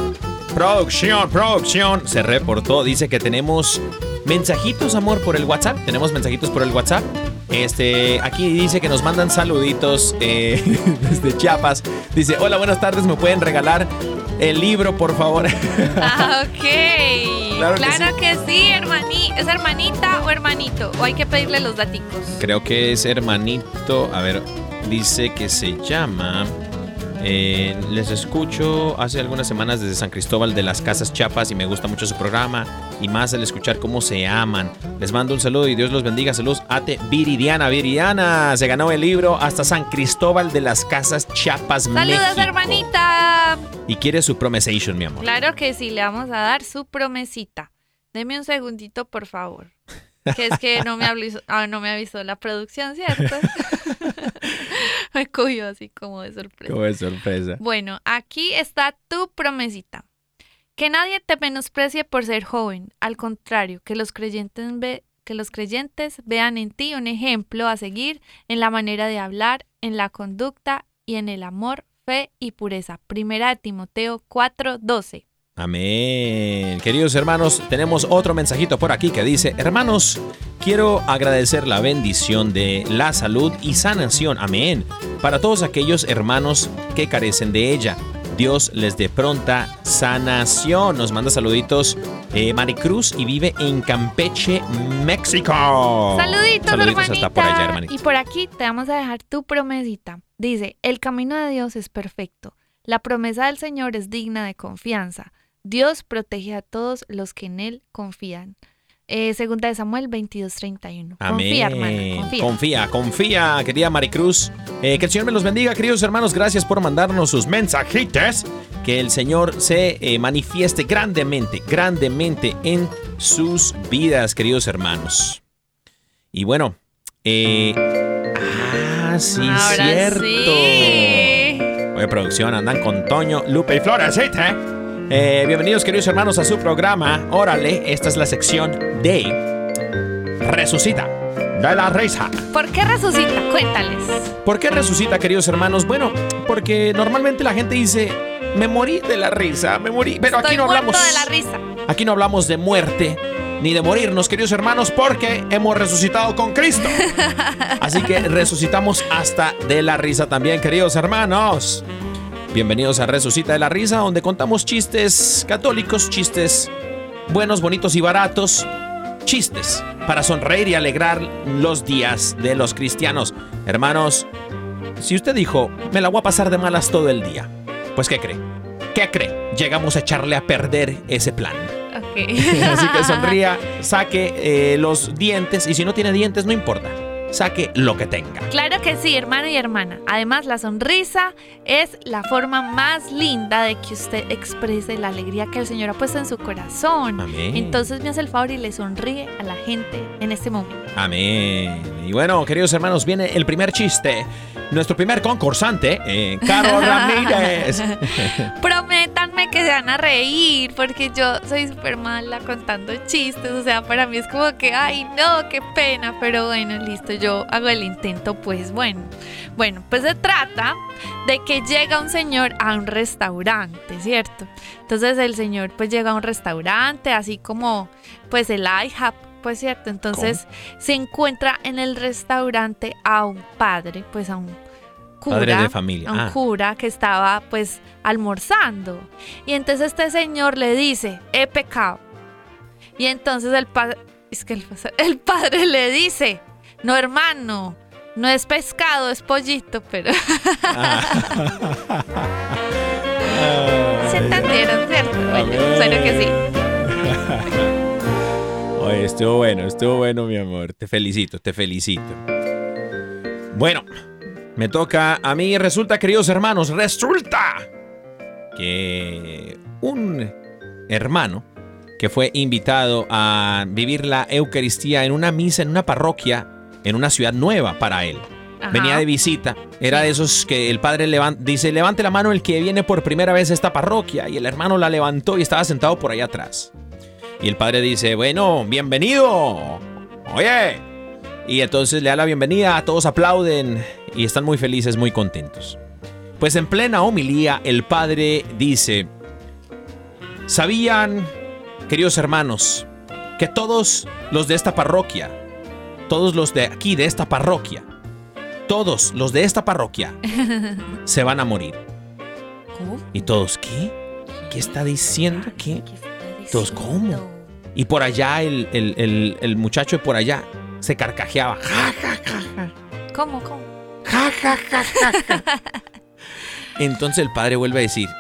Producción, producción. Se reportó, dice que tenemos mensajitos, amor, por el WhatsApp. Tenemos mensajitos por el WhatsApp. Este, aquí dice que nos mandan saluditos eh, desde Chiapas. Dice, hola, buenas tardes, ¿me pueden regalar el libro, por favor? Ah, ok. Claro Claro, que que, sí, ¿Es hermanita o hermanito? O hay que pedirle los daticos. Creo que es hermanito. A ver, dice que se llama. Eh, les escucho hace algunas semanas desde San Cristóbal de las Casas Chiapas y me gusta mucho su programa y más el escuchar cómo se aman. Les mando un saludo y Dios los bendiga. Saludos Ate Viridiana. Viridiana se ganó el libro hasta San Cristóbal de las Casas Chiapas, Saludos, México. hermanita. Y quiere su promesation, mi amor. Claro que sí, le vamos a dar su promesita. Deme un segundito, por favor. Que es que no me avisó, ah, no me avisó la producción, ¿cierto? me cogió así como de sorpresa. Qué sorpresa. Bueno, aquí está tu promesita. Que nadie te menosprecie por ser joven. Al contrario, que los creyentes, ve- que los creyentes vean en ti un ejemplo a seguir en la manera de hablar, en la conducta y en el amor, fe y pureza. Primera de Timoteo 4:12. Amén. Queridos hermanos, tenemos otro mensajito por aquí que dice, hermanos, quiero agradecer la bendición de la salud y sanación, amén, para todos aquellos hermanos que carecen de ella. Dios les dé pronta sanación. Nos manda saluditos eh, Maricruz y vive en Campeche, México. Saluditos, Saluditos hasta por allá, hermanita. Y por aquí te vamos a dejar tu promesita. Dice, el camino de Dios es perfecto. La promesa del Señor es digna de confianza. Dios protege a todos los que en Él confían. Eh, segunda de Samuel 22:31. Confía, hermana, confía. Confía, confía, querida Maricruz. Eh, que el Señor me los bendiga, queridos hermanos. Gracias por mandarnos sus mensajitos. Que el Señor se eh, manifieste grandemente, grandemente en sus vidas, queridos hermanos. Y bueno, eh, ah, sí, Ahora cierto. sí. Oye, producción, andan con Toño, Lupe y Florecita. Eh, bienvenidos, queridos hermanos, a su programa. Órale, esta es la sección de Resucita de la risa. ¿Por qué resucita? Cuéntales. ¿Por qué resucita, queridos hermanos? Bueno, porque normalmente la gente dice, me morí de la risa, me morí. Pero Estoy aquí no hablamos. de la risa. Aquí no hablamos de muerte ni de morirnos, queridos hermanos, porque hemos resucitado con Cristo. Así que resucitamos hasta de la risa también, queridos hermanos. Bienvenidos a Resucita de la Risa, donde contamos chistes católicos, chistes buenos, bonitos y baratos. chistes para sonreír y alegrar los días de los cristianos. Hermanos, si usted dijo, me la voy a pasar de malas todo el día, pues ¿qué cree? ¿Qué cree? Llegamos a echarle a perder ese plan. Así que sonría, saque eh, los dientes y si no tiene dientes, no importa. Saque lo que tenga. Claro que sí, hermano y hermana. Además, la sonrisa es la forma más linda de que usted exprese la alegría que el Señor ha puesto en su corazón. Amén. Entonces me hace el favor y le sonríe a la gente en este momento. Amén. Y bueno, queridos hermanos, viene el primer chiste. Nuestro primer concursante, eh, Caro Ramírez. Prométanme que se van a reír, porque yo soy súper mala contando chistes. O sea, para mí es como que, ay, no, qué pena. Pero bueno, listo, yo hago el intento, pues bueno. Bueno, pues se trata de que llega un señor a un restaurante, ¿cierto? Entonces el señor pues llega a un restaurante, así como pues el IHOP, pues cierto. Entonces se encuentra en el restaurante a un padre, pues a un cura. Padre de familia, A un ah. cura que estaba pues almorzando. Y entonces este señor le dice, he pecado. Y entonces el padre, es que el, el padre le dice, no hermano, no es pescado, es pollito, pero... ¿Se entendieron, cierto? Bueno, espero que sí. Oye, estuvo bueno, estuvo bueno, mi amor. Te felicito, te felicito. Bueno, me toca a mí. Resulta, queridos hermanos, resulta que un hermano que fue invitado a vivir la Eucaristía en una misa en una parroquia en una ciudad nueva para él. Ajá. Venía de visita. Era de esos que el padre dice, levante la mano el que viene por primera vez a esta parroquia. Y el hermano la levantó y estaba sentado por allá atrás. Y el padre dice, bueno, bienvenido. Oye. Y entonces le da la bienvenida, todos aplauden y están muy felices, muy contentos. Pues en plena homilía el padre dice, ¿sabían, queridos hermanos, que todos los de esta parroquia, todos los de aquí, de esta parroquia, todos los de esta parroquia se van a morir? ¿Cómo? ¿Y todos qué? ¿Qué está diciendo? ¿Qué? ¿Qué está Todos, diciendo? ¿cómo? Y por allá el, el- el- el muchacho de por allá se carcajeaba. Ja, ja, ja, ja. ¿Cómo, cómo? Ja, ja, ja, ja, ja. Entonces el padre vuelve a decir,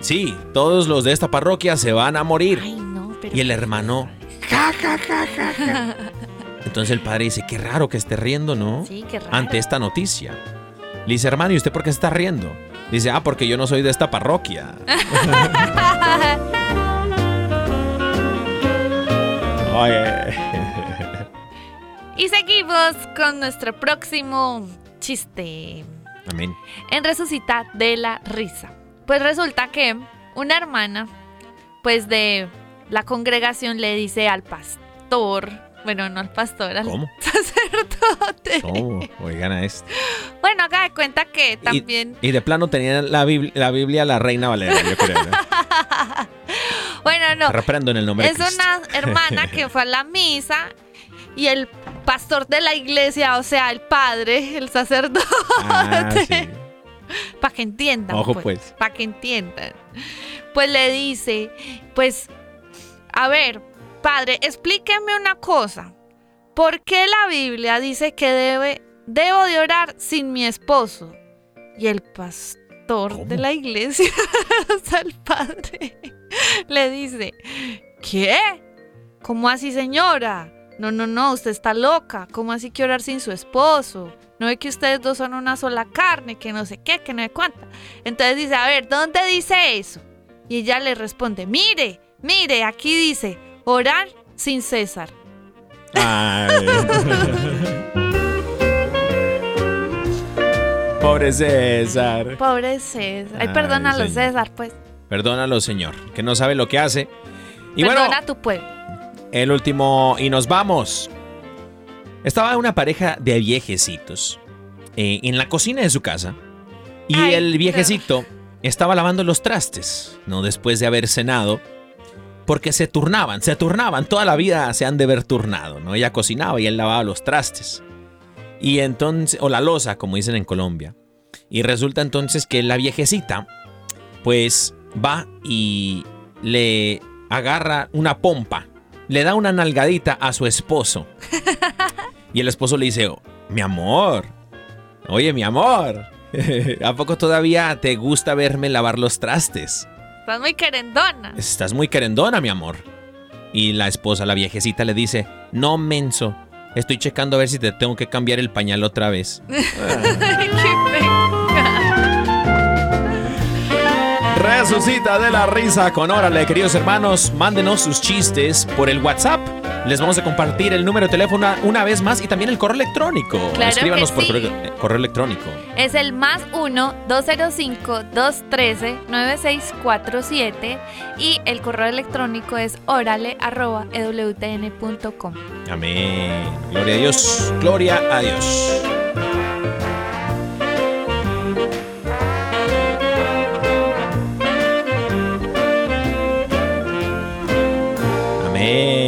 sí, todos los de esta parroquia se van a morir. Ay, no, pero... Y el hermano, ja, ja, ja, ja, ja. Entonces el padre dice, qué raro que esté riendo, ¿no? Sí, qué raro. Ante esta noticia. Le dice, hermano, ¿y usted por qué está riendo? Dice, ah, porque yo no soy de esta parroquia. Oye. Y seguimos con nuestro próximo chiste. Amén. En Resucitar de la Risa. Pues resulta que una hermana, pues de la congregación le dice al pastor, bueno, no al pastor, al ¿Cómo? sacerdote. ¿Cómo? Oigan a esto. Bueno, haga de cuenta que también, Y de plano tenían la, Biblia, la Biblia la Reina Valera, yo creo. ¿no? bueno, no, Reprendo en el nombre es de una hermana que fue a la misa y el pastor de la iglesia, o sea, el padre, el sacerdote, Ah, sí. para que entiendan, Ojo, pues, pues. para que entiendan. Pues le dice, pues, a ver, padre, explíqueme una cosa. ¿Por qué la Biblia dice que debe, debo de orar sin mi esposo? Y el pastor de la iglesia, el padre, le dice, ¿qué? ¿Cómo así, señora? No, no, no, usted está loca. ¿Cómo así que orar sin su esposo? No ve que ustedes dos son una sola carne, que no sé qué, que no sé cuánta. Entonces dice, a ver, ¿dónde dice eso? Y ella le responde, mire, mire, aquí dice, orar sin cesar. Ay. Pobre César. Pobre César. Ay, Ay, perdónalo, señor. César, pues. Perdónalo, Señor, que no sabe lo que hace. Y bueno, Perdona a tu pueblo. el último, y nos vamos. Estaba una pareja de viejecitos eh, en la cocina de su casa. Y Ay, el viejecito estaba lavando los trastes, ¿no? Después de haber cenado. Porque se turnaban, se turnaban. Toda la vida se han de ver turnado, ¿no? Ella cocinaba y él lavaba los trastes. Y entonces, o la losa, como dicen en Colombia. Y resulta entonces que la viejecita, pues va y le agarra una pompa le da una nalgadita a su esposo. Y el esposo le dice, mi amor, oye, mi amor, ¿a poco todavía te gusta verme lavar los trastes? Estás muy querendona. Estás muy querendona, mi amor. Y la esposa, la viejecita, le dice, no, menso, estoy checando a ver si te tengo que cambiar el pañal otra vez. Resucita de la risa con Órale, queridos hermanos. Mándenos sus chistes por el WhatsApp. Les vamos a compartir el número de teléfono una vez más y también el correo electrónico. Claro Escríbanos que por correo, eh, correo electrónico. Es el más 1-205-213-9647 y el correo electrónico es orale.ewtn.com. Amén. Gloria a Dios. Gloria a Dios. Amén.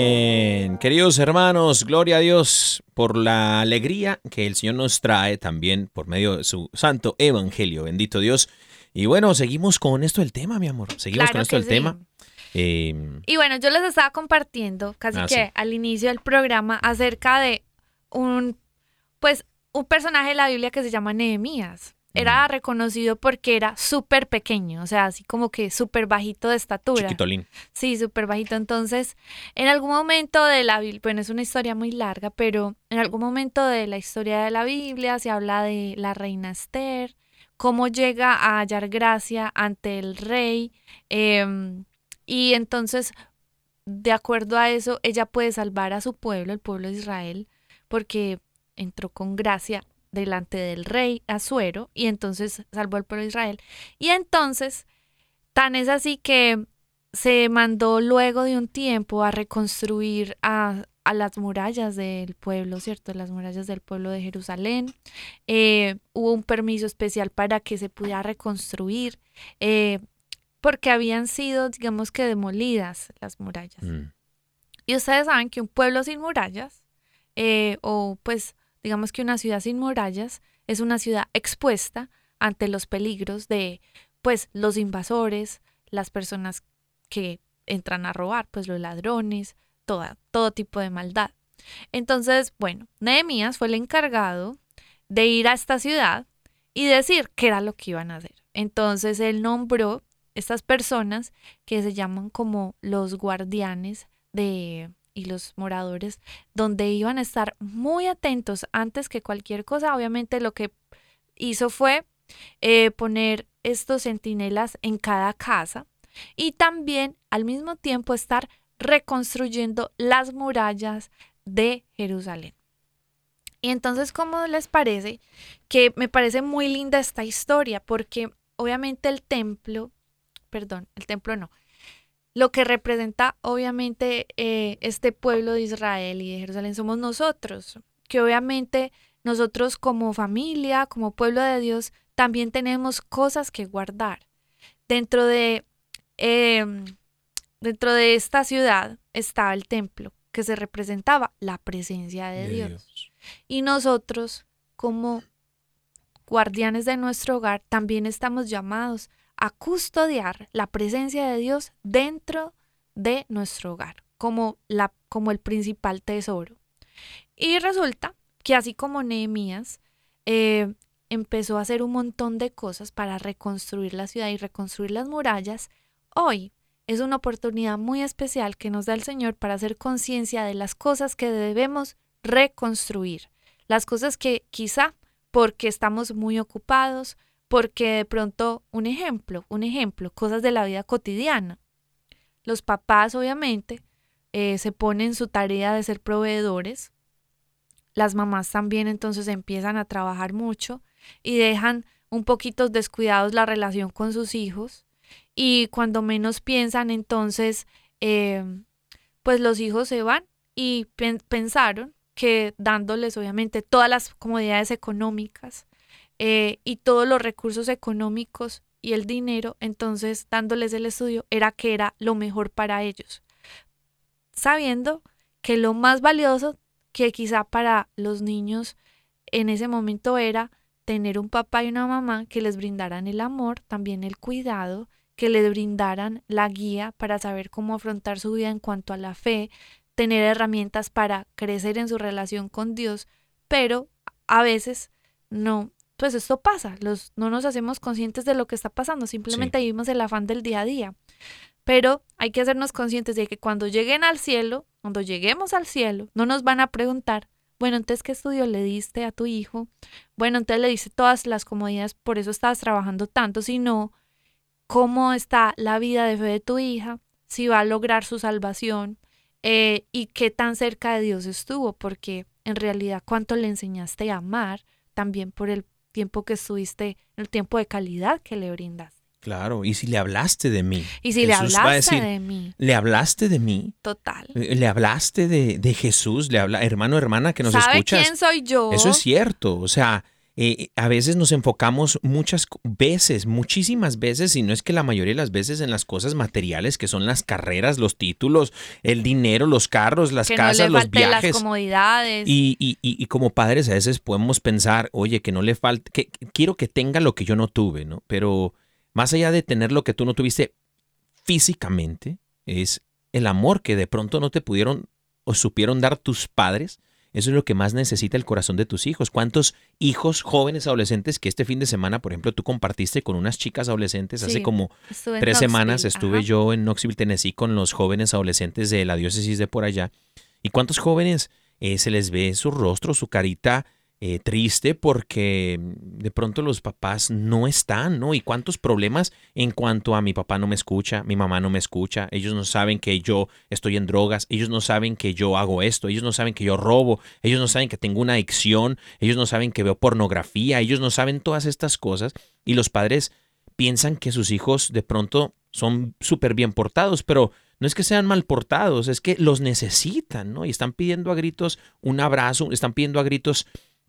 Queridos hermanos, gloria a Dios por la alegría que el Señor nos trae también por medio de su santo evangelio. Bendito Dios. Y bueno, seguimos con esto del tema, mi amor. Seguimos Claro con esto del sí. tema. Eh, Y bueno, yo les estaba compartiendo casi Ah, que sí. al inicio del programa acerca de un, pues, un personaje de la Biblia que se llama Nehemías. Era reconocido porque era súper pequeño, o sea, así como que súper bajito de estatura. chiquitolín. Sí, súper bajito. Entonces, en algún momento de la Biblia, bueno, es una historia muy larga, pero en algún momento de la historia de la Biblia se habla de la reina Esther, cómo llega a hallar gracia ante el rey. em, y entonces, de acuerdo a eso, ella puede salvar a su pueblo, el pueblo de Israel, porque entró con gracia delante del rey Asuero y entonces salvó al pueblo de Israel. Y entonces, tan es así que se mandó luego de un tiempo a reconstruir a, a las murallas del pueblo, ¿cierto? Las murallas del pueblo de Jerusalén. Eh, hubo un permiso especial para que se pudiera reconstruir, eh, porque habían sido, digamos que, demolidas las murallas. Mm. Y ustedes saben que un pueblo sin murallas, eh, o pues digamos que una ciudad sin murallas, es una ciudad expuesta ante los peligros de pues los invasores, las personas que entran a robar, pues los ladrones, todo tipo de maldad. Entonces, bueno, Nehemías fue el encargado de ir a esta ciudad y decir qué era lo que iban a hacer. Entonces él nombró estas personas que se llaman como los guardianes de y los moradores, donde iban a estar muy atentos antes que cualquier cosa. Obviamente lo que hizo fue eh, poner estos centinelas en cada casa y también al mismo tiempo estar reconstruyendo las murallas de Jerusalén. Y entonces, ¿cómo les parece? Que me parece muy linda esta historia porque obviamente el templo, perdón, el templo no, lo que representa obviamente eh, este pueblo de Israel y de Jerusalén somos nosotros, que obviamente nosotros como familia, como pueblo de Dios, también tenemos cosas que guardar. Dentro de, eh, dentro de esta ciudad estaba el templo, que se representaba la presencia de, De Dios. Dios. Y nosotros, como guardianes de nuestro hogar, también estamos llamados a custodiar la presencia de Dios dentro de nuestro hogar, como, la, como el principal tesoro. Y resulta que así como Nehemías eh, empezó a hacer un montón de cosas para reconstruir la ciudad y reconstruir las murallas, hoy es una oportunidad muy especial que nos da el Señor para hacer conciencia de las cosas que debemos reconstruir, las cosas que quizá porque estamos muy ocupados, porque de pronto, un ejemplo, un ejemplo, cosas de la vida cotidiana. Los papás obviamente eh, se ponen su tarea de ser proveedores, las mamás también entonces empiezan a trabajar mucho y dejan un poquito descuidados la relación con sus hijos y cuando menos piensan entonces eh, pues los hijos se van y pen- pensaron que dándoles obviamente todas las comodidades económicas eh, y todos los recursos económicos y el dinero, entonces dándoles el estudio era que era lo mejor para ellos, sabiendo que lo más valioso que quizá para los niños en ese momento era tener un papá y una mamá que les brindaran el amor, también el cuidado, que les brindaran la guía para saber cómo afrontar su vida en cuanto a la fe, tener herramientas para crecer en su relación con Dios, pero a veces no, pues esto pasa, los, no nos hacemos conscientes de lo que está pasando, simplemente vivimos el afán del día a día. Pero hay que hacernos conscientes de que cuando lleguen al cielo, cuando lleguemos al cielo, no nos van a preguntar, bueno, entonces, ¿qué estudio le diste a tu hijo? Bueno, entonces le diste todas las comodidades, por eso estabas trabajando tanto, sino cómo está la vida de fe de tu hija, si va a lograr su salvación eh, y qué tan cerca de Dios estuvo, porque en realidad cuánto le enseñaste a amar también por el tiempo que estuviste, el tiempo de calidad que le brindas. Claro, y si le hablaste de mí. Y si le Jesús va a hablaste decir, de mí, ¿Le hablaste de mí? total. Eh, ¿Le hablaste de, de Jesús? ¿Le habla, hermano, hermana, que nos ¿Sabe escuchas? quién soy yo? Eso es cierto. O sea, eh, a veces nos enfocamos muchas veces, muchísimas veces, y no es que la mayoría de las veces en las cosas materiales, que son las carreras, los títulos, el dinero, los carros, las que casas, no le los viajes. las comodidades. Y, y- y- y como padres a veces podemos pensar, oye, que no le falte, que que quiero que tenga lo que yo no tuve, ¿no? Pero más allá de tener lo que tú no tuviste físicamente, es el amor que de pronto no te pudieron o supieron dar tus padres. Eso es lo que más necesita el corazón de tus hijos. ¿Cuántos hijos jóvenes adolescentes que este fin de semana, por ejemplo, tú compartiste con unas chicas adolescentes hace como tres semanas estuve ajá. yo en Knoxville, Tennessee, con los jóvenes adolescentes de la diócesis de por allá. ¿Y cuántos jóvenes eh, se les ve su rostro, su carita eh, triste porque mm, de pronto los papás no están, ¿no? Y cuántos problemas en cuanto a mi papá no me escucha, mi mamá no me escucha, ellos no saben que yo estoy en drogas, ellos no saben que yo hago esto, ellos no saben que yo robo, ellos no saben que tengo una adicción, ellos no saben que veo pornografía, ellos no saben todas estas cosas y los padres piensan que sus hijos de pronto son súper bien portados, pero no es que sean mal portados, es que los necesitan, ¿no? Y están pidiendo a gritos un abrazo, están pidiendo a gritos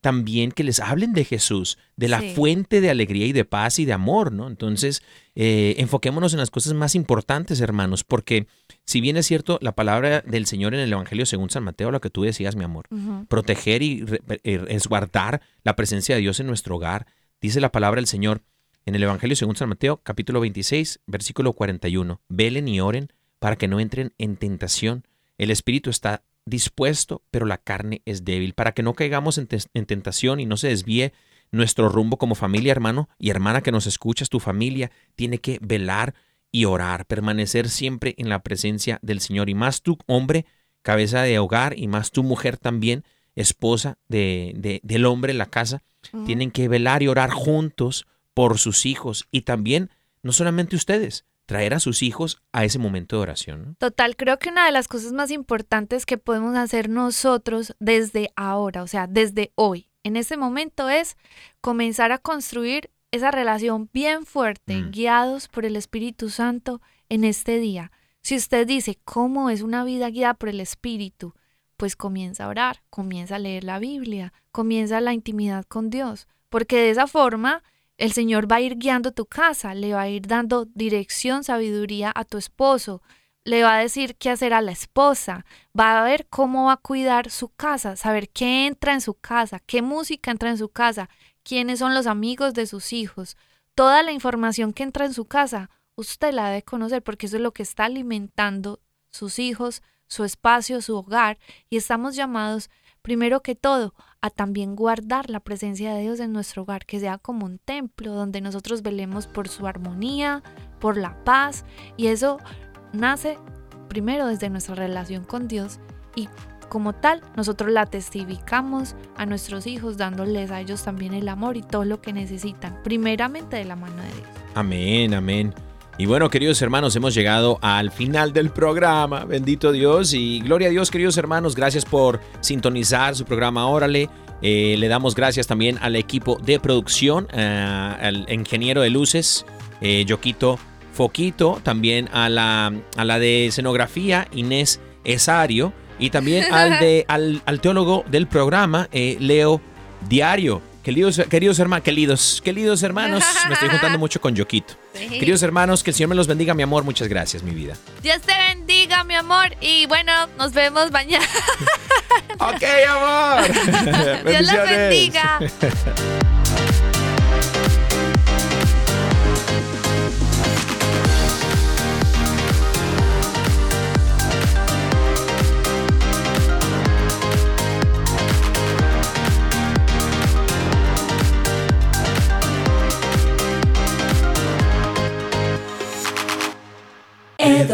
también que les hablen de Jesús, de la Sí. fuente de alegría y de paz y de amor, ¿no? Entonces, eh, enfoquémonos en las cosas más importantes, hermanos, porque si bien es cierto la palabra del Señor en el Evangelio según San Mateo, lo que tú decías, mi amor, proteger y eh, resguardar la presencia de Dios en nuestro hogar. Dice la palabra del Señor en el Evangelio según San Mateo, capítulo 26, versículo 41. Velen y oren para que no entren en tentación. El espíritu está dispuesto, pero la carne es débil, para que no caigamos en, tentación y no se desvíe nuestro rumbo como familia, hermano y hermana que nos escuchas, tu familia tiene que velar y orar, permanecer siempre en la presencia del Señor. Y más tú, hombre, cabeza de hogar, y más tu mujer también, esposa de, de- del hombre en la casa, tienen que velar y orar juntos por sus hijos. Y también, no solamente ustedes, traer a sus hijos a ese momento de oración. ¿no? Total, creo que una de las cosas más importantes que podemos hacer nosotros desde ahora, o sea, desde hoy, en este momento es comenzar a construir esa relación bien fuerte, Mm. guiados por el Espíritu Santo en este día. Si usted dice, ¿cómo es una vida guiada por el Espíritu? Pues comienza a orar, comienza a leer la Biblia, comienza la intimidad con Dios, porque de esa forma el Señor va a ir guiando tu casa, le va a ir dando dirección, sabiduría a tu esposo, le va a decir qué hacer a la esposa, va a ver cómo va a cuidar su casa, saber qué entra en su casa, qué música entra en su casa, quiénes son los amigos de sus hijos. Toda la información que entra en su casa, usted la debe conocer porque eso es lo que está alimentando sus hijos, su espacio, su hogar y estamos llamados primero que todo a también guardar la presencia de Dios en nuestro hogar, que sea como un templo donde nosotros velemos por su armonía, por la paz y eso nace primero desde nuestra relación con Dios y como tal nosotros la testificamos a nuestros hijos dándoles a ellos también el amor y todo lo que necesitan, primeramente de la mano de Dios. Amén, amén. Y bueno, queridos hermanos, hemos llegado al final del programa. Bendito Dios y gloria a Dios, queridos hermanos. Gracias por sintonizar su programa Órale. Eh, le damos gracias también al equipo de producción, eh, al ingeniero de luces, eh, Yoquito Foquito, también a la, a la de escenografía, Inés Esario, y también al, de, al, al teólogo del programa, eh, Leo Diario. Queridos, queridos hermanos, queridos, queridos hermanos, me estoy juntando mucho con Yoquito. Queridos hermanos, que el Señor me los bendiga, mi amor. Muchas gracias, mi vida. Dios te bendiga, mi amor, y bueno, nos vemos mañana. Ok, amor. Dios Bendiciones. bendiga.